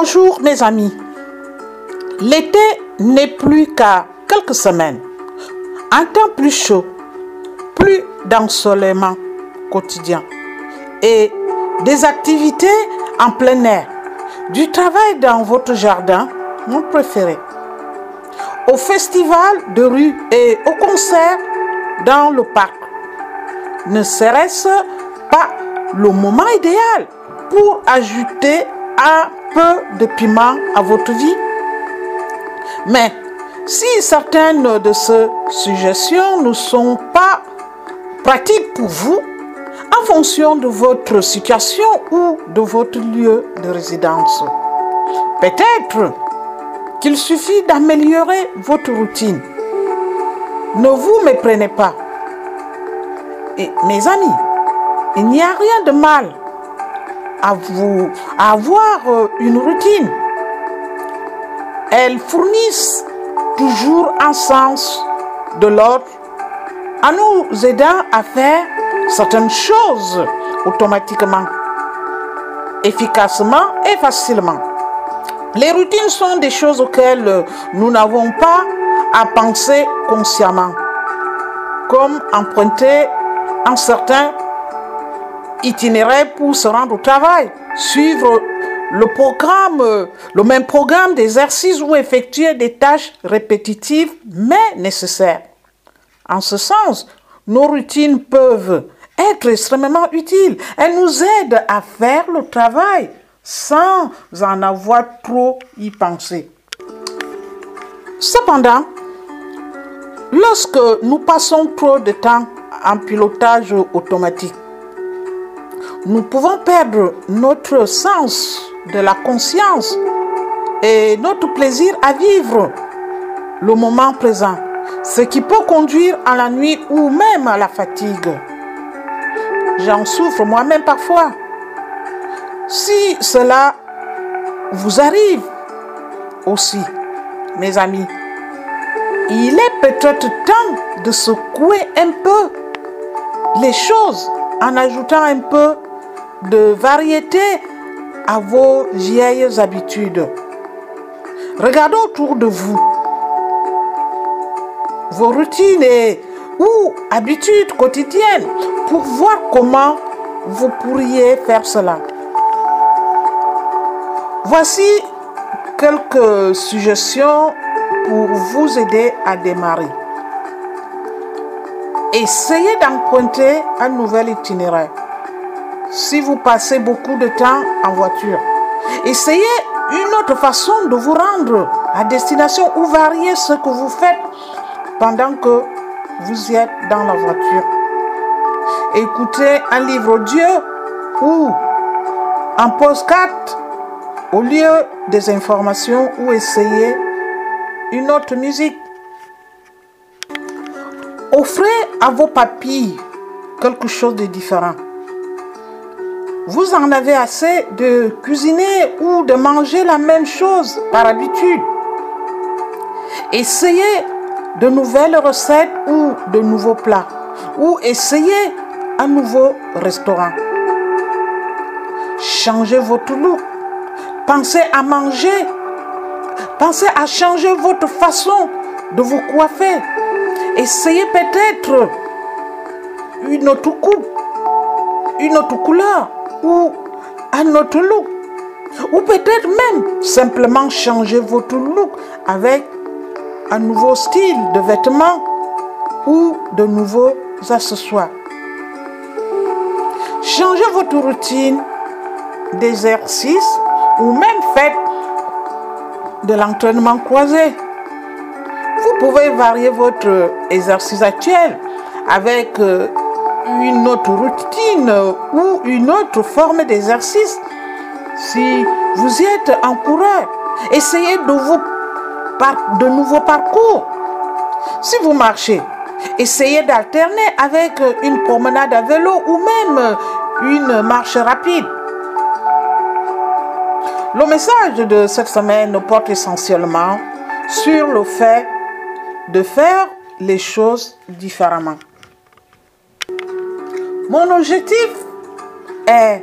Bonjour mes amis. L'été n'est plus qu'à quelques semaines. Un temps plus chaud, plus d'ensoleillement quotidien et des activités en plein air, du travail dans votre jardin, mon préféré, au festival de rue et au concert dans le parc. Ne serait-ce pas le moment idéal pour ajouter un peu de piment à votre vie Mais si certaines de ces suggestions ne sont pas pratiques pour vous, en fonction de votre situation ou de votre lieu de résidence, peut-être qu'il suffit d'améliorer votre routine. Ne vous méprenez pas. Et mes amis, il n'y a rien de mal à, vous, avoir euh, une routine. Elles fournissent toujours un sens de l'ordre en nous aidant à faire certaines choses automatiquement, efficacement et facilement. Les routines sont des choses auxquelles nous n'avons pas à penser consciemment, comme emprunter un certain itinéraire pour se rendre au travail, suivre le programme, le même programme d'exercice ou effectuer des tâches répétitives mais nécessaires. En ce sens, nos routines peuvent être extrêmement utiles. Elles nous aident à faire le travail sans en avoir trop y penser. Cependant, lorsque nous passons trop de temps en pilotage automatique, nous pouvons perdre notre sens de la conscience et notre plaisir à vivre le moment présent, ce qui peut conduire à la nuit ou même à la fatigue. J'en souffre moi-même parfois. Si cela vous arrive aussi, mes amis, il est peut-être temps de secouer un peu les choses en ajoutant un peu de variété à vos vieilles habitudes. Regardez autour de vous vos routines et ou habitudes quotidiennes pour voir comment vous pourriez faire cela. Voici quelques suggestions pour vous aider à démarrer. Essayez d'emprunter un nouvel itinéraire. Si vous passez beaucoup de temps en voiture, essayez une autre façon de vous rendre à destination ou variez ce que vous faites pendant que vous êtes dans la voiture. Écoutez un livre audio ou un postcard au lieu des informations ou essayez une autre musique. Offrez à vos papilles quelque chose de différent. Vous en avez assez de cuisiner ou de manger la même chose par habitude. Essayez de nouvelles recettes ou de nouveaux plats. Ou essayez un nouveau restaurant. Changez votre look. Pensez à manger. Pensez à changer votre façon de vous coiffer. Essayez peut-être une autre coupe, une autre couleur ou un autre look. Ou peut-être même simplement changer votre look avec un nouveau style de vêtements ou de nouveaux accessoires. Changez votre routine d'exercice ou même faites de l'entraînement croisé. Vous pouvez varier votre exercice actuel avec une autre routine ou une autre forme d'exercice. Si vous êtes un coureur, essayez de vous de nouveaux parcours. Si vous marchez, essayez d'alterner avec une promenade à vélo ou même une marche rapide. Le message de cette semaine porte essentiellement sur le fait de faire les choses différemment. Mon objectif est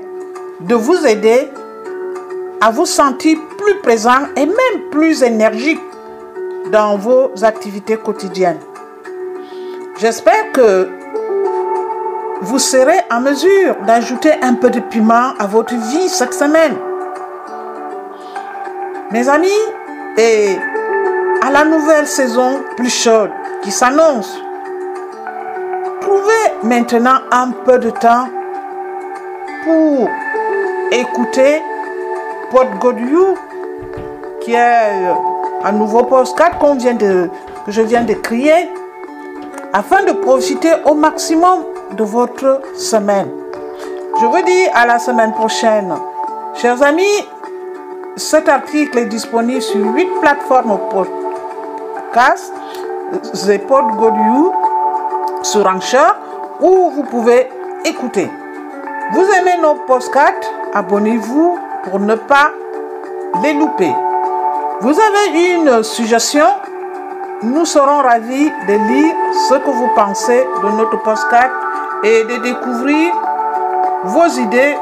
de vous aider à vous sentir plus présent et même plus énergique dans vos activités quotidiennes. J'espère que vous serez en mesure d'ajouter un peu de piment à votre vie cette semaine. Mes amis, et à la nouvelle saison plus chaude qui s'annonce, maintenant un peu de temps pour écouter Pod qui est un nouveau postcard que je viens de créer, afin de profiter au maximum de votre semaine. Je vous dis à la semaine prochaine. Chers amis, cet article est disponible sur 8 plateformes podcast, The Pod sur Anchor, où vous pouvez écouter. Vous aimez nos podcasts? Abonnez-vous pour ne pas les louper. Vous avez une suggestion? Nous serons ravis de lire ce que vous pensez de notre podcast et de découvrir vos idées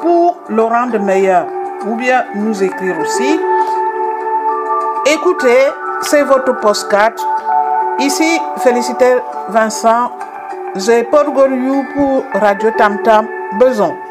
pour le rendre meilleur. Ou bien nous écrire aussi. Écoutez, c'est votre postcard. Ici, félicitez Vincent. J'ai pour Radio Tam Tam besoin.